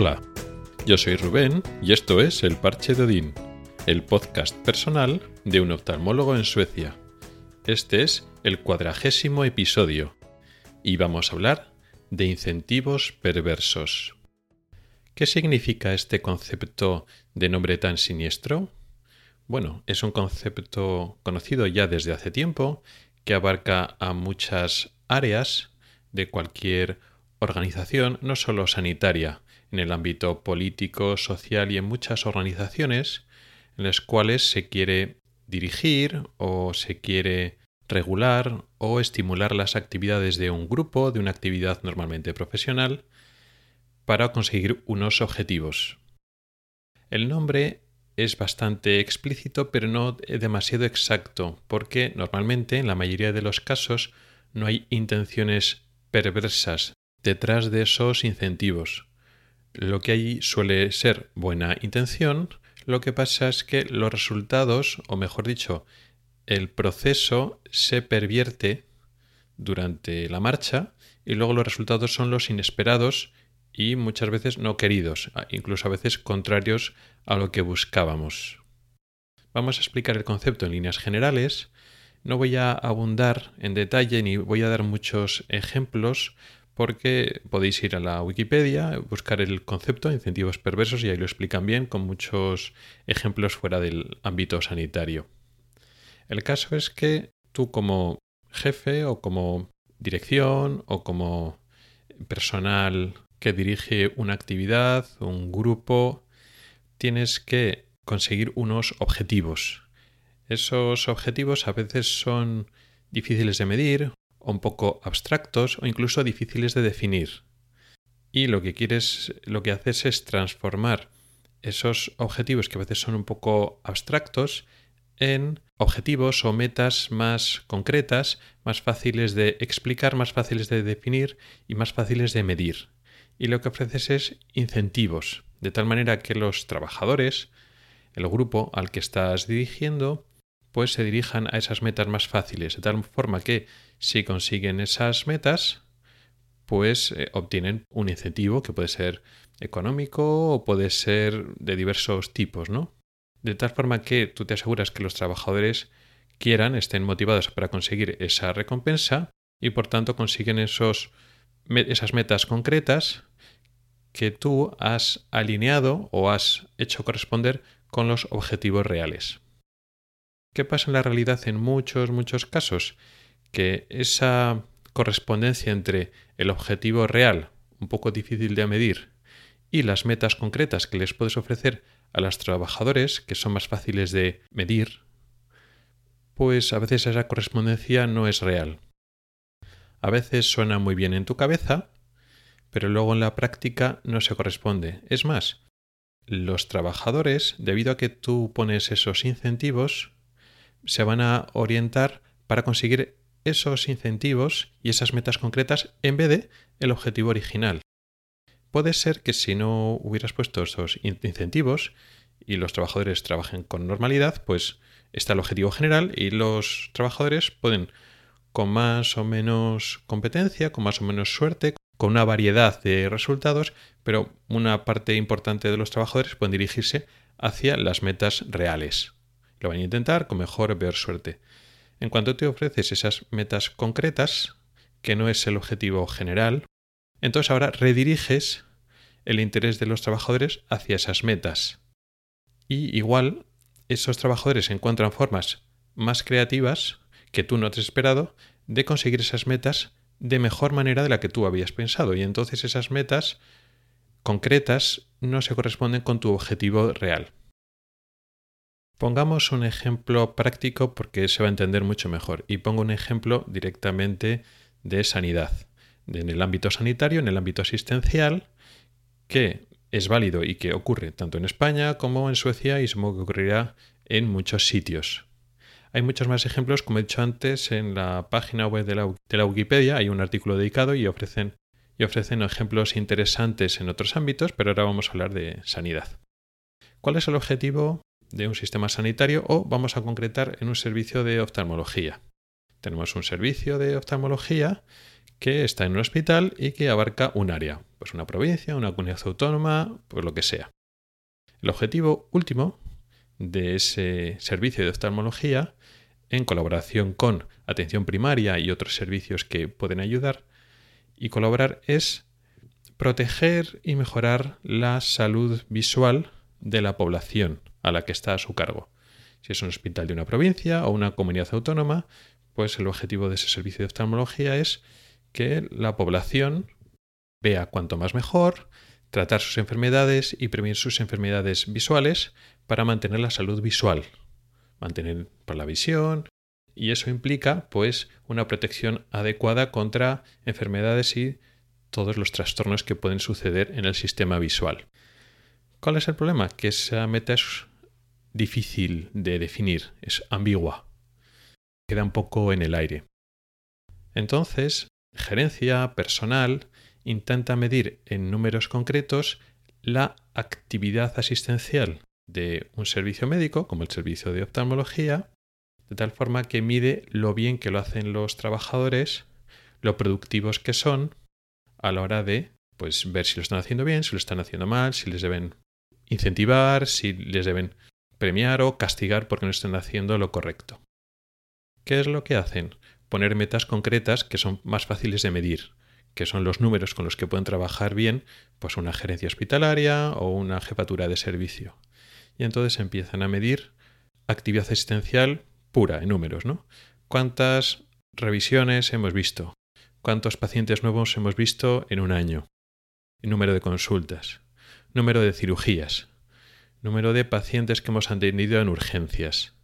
Hola, yo soy Rubén y esto es El Parche de Odín, el podcast personal de un oftalmólogo en Suecia. Este es el cuadragésimo episodio y vamos a hablar de incentivos perversos. ¿Qué significa este concepto de nombre tan siniestro? Bueno, es un concepto conocido ya desde hace tiempo que abarca a muchas áreas de cualquier organización, no solo sanitaria, en el ámbito político, social y en muchas organizaciones en las cuales se quiere dirigir o se quiere regular o estimular las actividades de un grupo, de una actividad normalmente profesional, para conseguir unos objetivos. El nombre es bastante explícito pero no demasiado exacto, porque normalmente en la mayoría de los casos no hay intenciones perversas detrás de esos incentivos. Lo que hay suele ser buena intención, lo que pasa es que los resultados, o mejor dicho, el proceso se pervierte durante la marcha y luego los resultados son los inesperados y muchas veces no queridos, incluso a veces contrarios a lo que buscábamos. Vamos a explicar el concepto en líneas generales. No voy a abundar en detalle ni voy a dar muchos ejemplos porque podéis ir a la Wikipedia, buscar el concepto de incentivos perversos y ahí lo explican bien con muchos ejemplos fuera del ámbito sanitario. El caso es que tú como jefe o como dirección o como personal que dirige una actividad, un grupo, tienes que conseguir unos objetivos. Esos objetivos a veces son difíciles de medir un poco abstractos o incluso difíciles de definir. Y lo que quieres, lo que haces es transformar esos objetivos que a veces son un poco abstractos en objetivos o metas más concretas, más fáciles de explicar, más fáciles de definir y más fáciles de medir. Y lo que ofreces es incentivos, de tal manera que los trabajadores, el grupo al que estás dirigiendo, pues se dirijan a esas metas más fáciles, de tal forma que si consiguen esas metas, pues eh, obtienen un incentivo que puede ser económico o puede ser de diversos tipos, ¿no? De tal forma que tú te aseguras que los trabajadores quieran, estén motivados para conseguir esa recompensa y por tanto consiguen esos, esas metas concretas que tú has alineado o has hecho corresponder con los objetivos reales. ¿Qué pasa en la realidad en muchos, muchos casos? Que esa correspondencia entre el objetivo real, un poco difícil de medir, y las metas concretas que les puedes ofrecer a los trabajadores, que son más fáciles de medir, pues a veces esa correspondencia no es real. A veces suena muy bien en tu cabeza, pero luego en la práctica no se corresponde. Es más, los trabajadores, debido a que tú pones esos incentivos, se van a orientar para conseguir esos incentivos y esas metas concretas en vez de el objetivo original. Puede ser que si no hubieras puesto esos incentivos y los trabajadores trabajen con normalidad, pues está el objetivo general y los trabajadores pueden con más o menos competencia, con más o menos suerte, con una variedad de resultados, pero una parte importante de los trabajadores pueden dirigirse hacia las metas reales. Lo van a intentar con mejor o peor suerte. En cuanto te ofreces esas metas concretas, que no es el objetivo general, entonces ahora rediriges el interés de los trabajadores hacia esas metas. Y igual, esos trabajadores encuentran formas más creativas que tú no te has esperado de conseguir esas metas de mejor manera de la que tú habías pensado. Y entonces esas metas concretas no se corresponden con tu objetivo real. Pongamos un ejemplo práctico porque se va a entender mucho mejor. Y pongo un ejemplo directamente de sanidad. En el ámbito sanitario, en el ámbito asistencial, que es válido y que ocurre tanto en España como en Suecia y supongo que ocurrirá en muchos sitios. Hay muchos más ejemplos, como he dicho antes, en la página web de la, de la Wikipedia hay un artículo dedicado y ofrecen, y ofrecen ejemplos interesantes en otros ámbitos, pero ahora vamos a hablar de sanidad. ¿Cuál es el objetivo de un sistema sanitario o vamos a concretar en un servicio de oftalmología. Tenemos un servicio de oftalmología que está en un hospital y que abarca un área, pues una provincia, una comunidad autónoma, pues lo que sea. El objetivo último de ese servicio de oftalmología, en colaboración con atención primaria y otros servicios que pueden ayudar, y colaborar es proteger y mejorar la salud visual de la población a la que está a su cargo. Si es un hospital de una provincia o una comunidad autónoma, pues el objetivo de ese servicio de oftalmología es que la población vea cuanto más mejor, tratar sus enfermedades y prevenir sus enfermedades visuales para mantener la salud visual, mantener la visión y eso implica pues una protección adecuada contra enfermedades y todos los trastornos que pueden suceder en el sistema visual. ¿Cuál es el problema? Que esa meta es difícil de definir, es ambigua, queda un poco en el aire. Entonces, gerencia, personal, intenta medir en números concretos la actividad asistencial de un servicio médico, como el servicio de oftalmología, de tal forma que mide lo bien que lo hacen los trabajadores, lo productivos que son a la hora de pues ver si lo están haciendo bien, si lo están haciendo mal, si les deben incentivar, si les deben premiar o castigar porque no están haciendo lo correcto. ¿Qué es lo que hacen? Poner metas concretas que son más fáciles de medir, que son los números con los que pueden trabajar bien pues una gerencia hospitalaria o una jefatura de servicio. Y entonces empiezan a medir actividad asistencial pura en números, ¿no? ¿Cuántas revisiones hemos visto? ¿Cuántos pacientes nuevos hemos visto en un año? Número de consultas, número de cirugías, número de pacientes que hemos atendido en urgencias.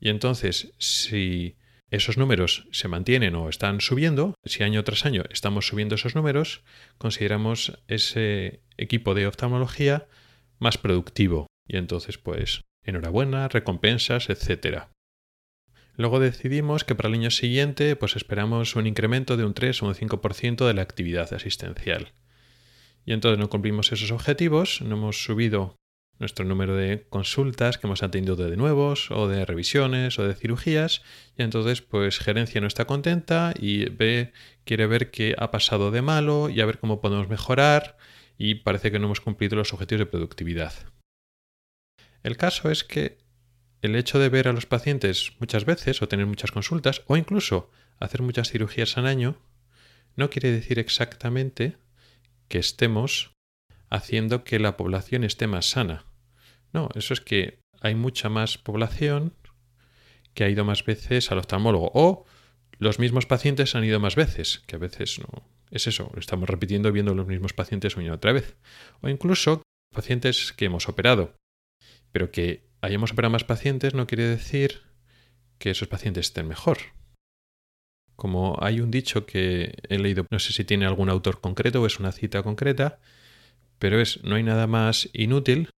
Y entonces, si esos números se mantienen o están subiendo, si año tras año estamos subiendo esos números, consideramos ese equipo de oftalmología más productivo. Y entonces, pues, enhorabuena, recompensas, etc. Luego decidimos que para el año siguiente, pues esperamos un incremento de un 3 o un 5% de la actividad asistencial. Y entonces no cumplimos esos objetivos, no hemos subido nuestro número de consultas que hemos atendido de nuevos o de revisiones o de cirugías y entonces pues gerencia no está contenta y ve quiere ver qué ha pasado de malo y a ver cómo podemos mejorar y parece que no hemos cumplido los objetivos de productividad. El caso es que el hecho de ver a los pacientes muchas veces o tener muchas consultas o incluso hacer muchas cirugías al año no quiere decir exactamente que estemos haciendo que la población esté más sana. No, eso es que hay mucha más población que ha ido más veces al oftalmólogo o los mismos pacientes han ido más veces, que a veces no. Es eso, estamos repitiendo viendo los mismos pacientes una y otra vez. O incluso pacientes que hemos operado, pero que hayamos operado más pacientes no quiere decir que esos pacientes estén mejor. Como hay un dicho que he leído, no sé si tiene algún autor concreto o es una cita concreta, pero es no hay nada más inútil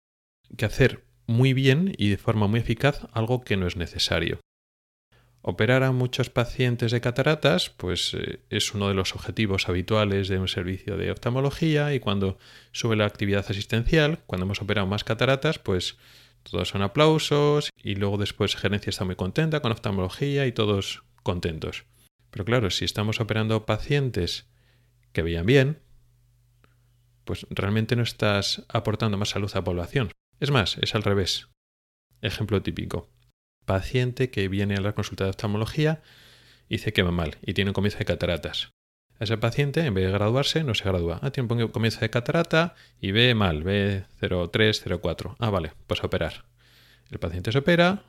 que hacer muy bien y de forma muy eficaz algo que no es necesario. Operar a muchos pacientes de cataratas, pues eh, es uno de los objetivos habituales de un servicio de oftalmología y cuando sube la actividad asistencial, cuando hemos operado más cataratas, pues todos son aplausos y luego después gerencia está muy contenta con oftalmología y todos contentos. Pero claro, si estamos operando pacientes que veían bien, pues realmente no estás aportando más salud a la población. Es más, es al revés. Ejemplo típico. Paciente que viene a la consulta de oftalmología y dice que va mal y tiene un comienzo de cataratas. Ese paciente, en vez de graduarse, no se gradúa. Ah, tiene un comienzo de catarata y ve mal, ve 0,3, 0,4. Ah, vale, pues a operar. El paciente se opera,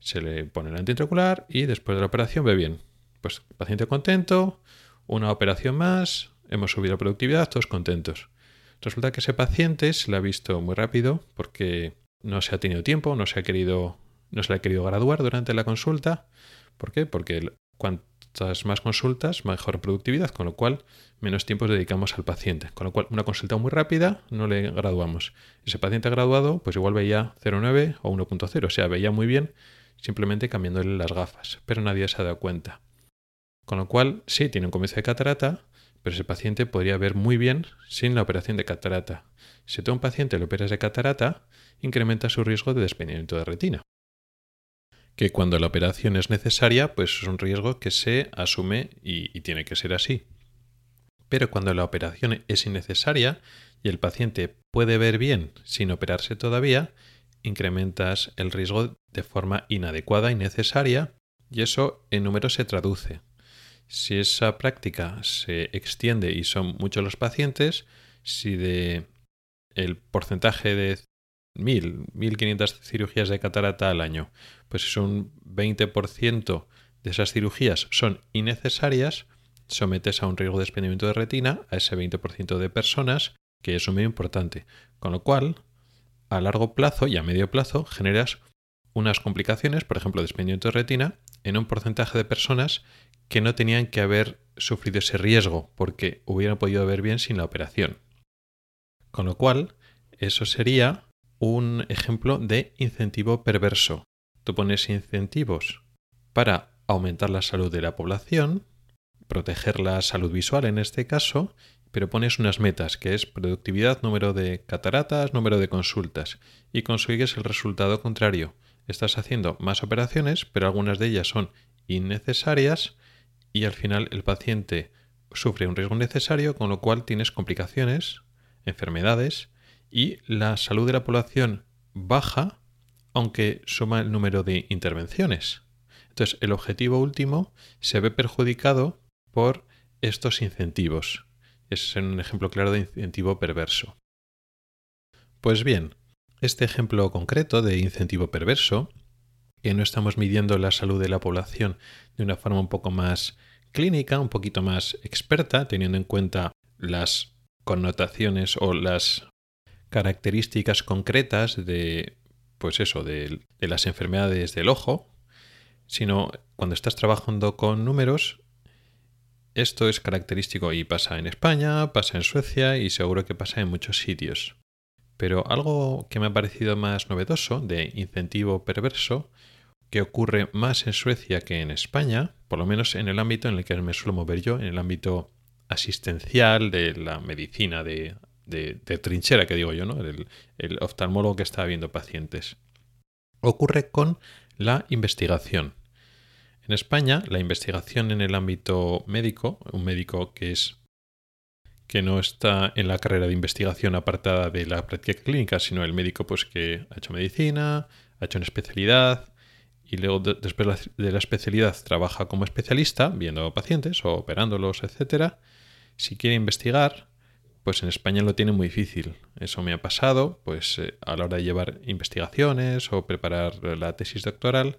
se le pone la intraocular y después de la operación ve bien. Pues paciente contento, una operación más, hemos subido la productividad, todos contentos. Resulta que ese paciente se le ha visto muy rápido porque no se ha tenido tiempo, no se ha querido, no se le ha querido graduar durante la consulta. ¿Por qué? Porque cuantas más consultas, mejor productividad, con lo cual menos tiempo dedicamos al paciente. Con lo cual, una consulta muy rápida no le graduamos. Ese paciente graduado, pues igual veía 0,9 o 1.0, o sea, veía muy bien simplemente cambiándole las gafas, pero nadie se ha dado cuenta. Con lo cual, sí, tiene un comienzo de catarata, pero ese paciente podría ver muy bien sin la operación de catarata. Si tú a un paciente le operas de catarata, incrementa su riesgo de desprendimiento de retina. Que cuando la operación es necesaria, pues es un riesgo que se asume y, y tiene que ser así. pero cuando la operación es innecesaria y el paciente puede ver bien sin operarse todavía, incrementas el riesgo de forma inadecuada y necesaria y eso en números se traduce. Si esa práctica se extiende y son muchos los pacientes, si de el porcentaje de 1000, 1500 cirugías de catarata al año, pues si un 20% de esas cirugías son innecesarias, sometes a un riesgo de desprendimiento de retina a ese 20% de personas, que es un medio importante. Con lo cual, a largo plazo y a medio plazo generas unas complicaciones, por ejemplo, desprendimiento de retina, en un porcentaje de personas que no tenían que haber sufrido ese riesgo porque hubieran podido ver bien sin la operación. Con lo cual, eso sería un ejemplo de incentivo perverso. Tú pones incentivos para aumentar la salud de la población, proteger la salud visual en este caso, pero pones unas metas que es productividad, número de cataratas, número de consultas, y consigues el resultado contrario. Estás haciendo más operaciones, pero algunas de ellas son innecesarias y al final el paciente sufre un riesgo necesario, con lo cual tienes complicaciones, enfermedades y la salud de la población baja aunque suma el número de intervenciones. Entonces, el objetivo último se ve perjudicado por estos incentivos. Es un ejemplo claro de incentivo perverso. Pues bien, este ejemplo concreto de incentivo perverso, que no estamos midiendo la salud de la población de una forma un poco más clínica, un poquito más experta, teniendo en cuenta las connotaciones o las características concretas de, pues eso, de, las enfermedades del ojo, sino cuando estás trabajando con números, esto es característico y pasa en España, pasa en Suecia y seguro que pasa en muchos sitios. Pero algo que me ha parecido más novedoso, de incentivo perverso, que ocurre más en Suecia que en España, por lo menos en el ámbito en el que me suelo mover yo, en el ámbito asistencial de la medicina de de, trinchera que digo yo, ¿no? El, el oftalmólogo que está viendo pacientes. Ocurre con la investigación. En España, la investigación en el ámbito médico, un médico que es que no está en la carrera de investigación apartada de la práctica clínica, sino el médico pues que ha hecho medicina, ha hecho una especialidad y luego después de la especialidad trabaja como especialista viendo pacientes o operándolos, etcétera. Si quiere investigar, pues en España lo tiene muy difícil. Eso me ha pasado, pues eh, a la hora de llevar investigaciones o preparar la tesis doctoral,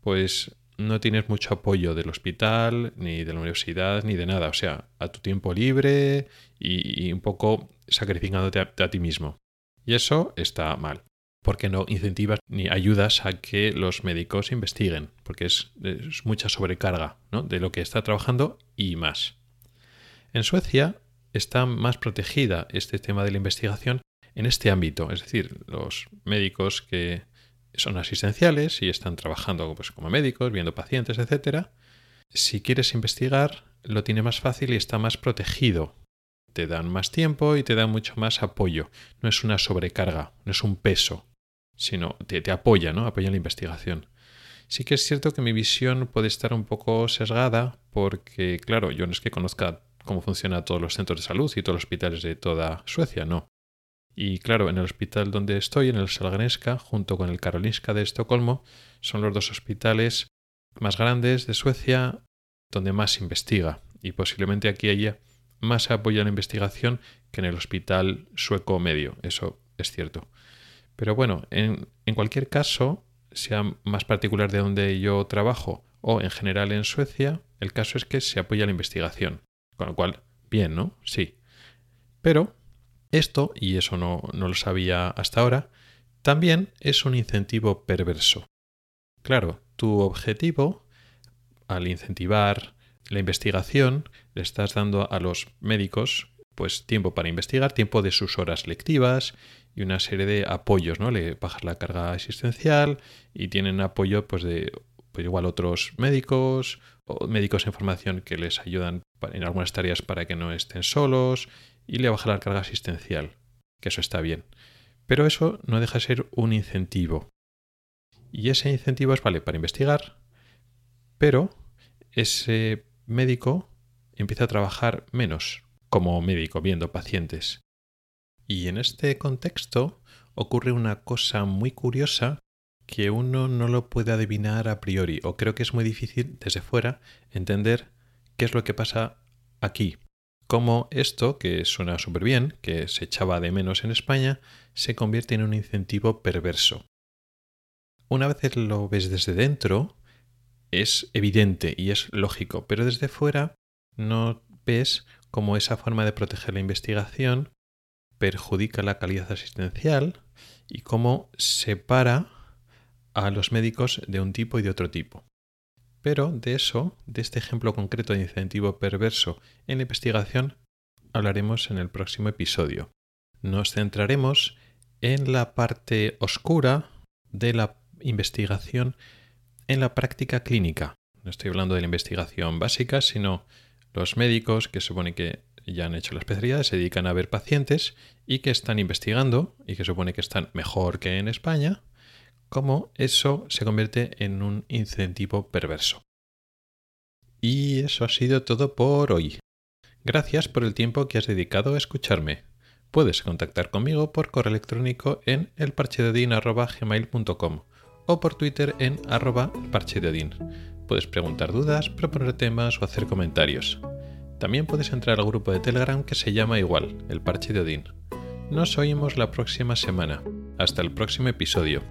pues no tienes mucho apoyo del hospital, ni de la universidad, ni de nada. O sea, a tu tiempo libre y, un poco sacrificándote a, ti mismo. Y eso está mal, porque no incentivas ni ayudas a que los médicos investiguen, porque es, mucha sobrecarga ¿no? de lo que está trabajando y más. En Suecia está más protegida este tema de la investigación en este ámbito, es decir, los médicos que son asistenciales y están trabajando pues, como médicos, viendo pacientes, etc. Si quieres investigar, lo tiene más fácil y está más protegido. Te dan más tiempo y te dan mucho más apoyo. No es una sobrecarga, no es un peso, sino te, te apoya, ¿no? Apoya la investigación. Sí que es cierto que mi visión puede estar un poco sesgada porque, claro, yo no es que conozca cómo funcionan todos los centros de salud y todos los hospitales de toda Suecia, no. Y claro, en el hospital donde estoy, en el Salganeska, junto con el Karolinska de Estocolmo, son los dos hospitales más grandes de Suecia donde más se investiga. Y posiblemente aquí haya más apoyo a la investigación que en el hospital sueco medio. Eso es cierto. Pero bueno, en, en cualquier caso, sea más particular de donde yo trabajo o en general en Suecia, el caso es que se apoya la investigación. Con lo cual, bien, ¿no? Sí. Pero esto, y eso no, no lo sabía hasta ahora, también es un incentivo perverso. Claro, tu objetivo, al incentivar la investigación, le estás dando a los médicos pues tiempo para investigar, tiempo de sus horas lectivas y una serie de apoyos, ¿no? Le bajas la carga asistencial y tienen apoyo pues de pues igual otros médicos o médicos en formación que les ayudan en algunas tareas para que no estén solos y le baja la carga asistencial, que eso está bien. Pero eso no deja de ser un incentivo. Y ese incentivo es, vale, para investigar, pero ese médico empieza a trabajar menos, como médico viendo pacientes. Y en este contexto ocurre una cosa muy curiosa que uno no lo puede adivinar a priori, o creo que es muy difícil desde fuera entender qué es lo que pasa aquí. Cómo esto, que suena súper bien, que se echaba de menos en España, se convierte en un incentivo perverso. Una vez lo ves desde dentro, es evidente y es lógico, pero desde fuera no ves cómo esa forma de proteger la investigación perjudica la calidad asistencial y cómo separa a los médicos de un tipo y de otro tipo. Pero de eso, de este ejemplo concreto de incentivo perverso en la investigación, hablaremos en el próximo episodio. Nos centraremos en la parte oscura de la investigación en la práctica clínica. No estoy hablando de la investigación básica, sino los médicos que supone que ya han hecho la especialidad, se dedican a ver pacientes y que están investigando y que supone que están mejor que en España, cómo eso se convierte en un incentivo perverso. Y eso ha sido todo por hoy. Gracias por el tiempo que has dedicado a escucharme. Puedes contactar conmigo por correo electrónico en elparchedodin.gmail.com o por Twitter en arroba. Puedes preguntar dudas, proponer temas o hacer comentarios. También puedes entrar al grupo de Telegram que se llama igual, el Parche de Odín. Nos oímos la próxima semana. Hasta el próximo episodio.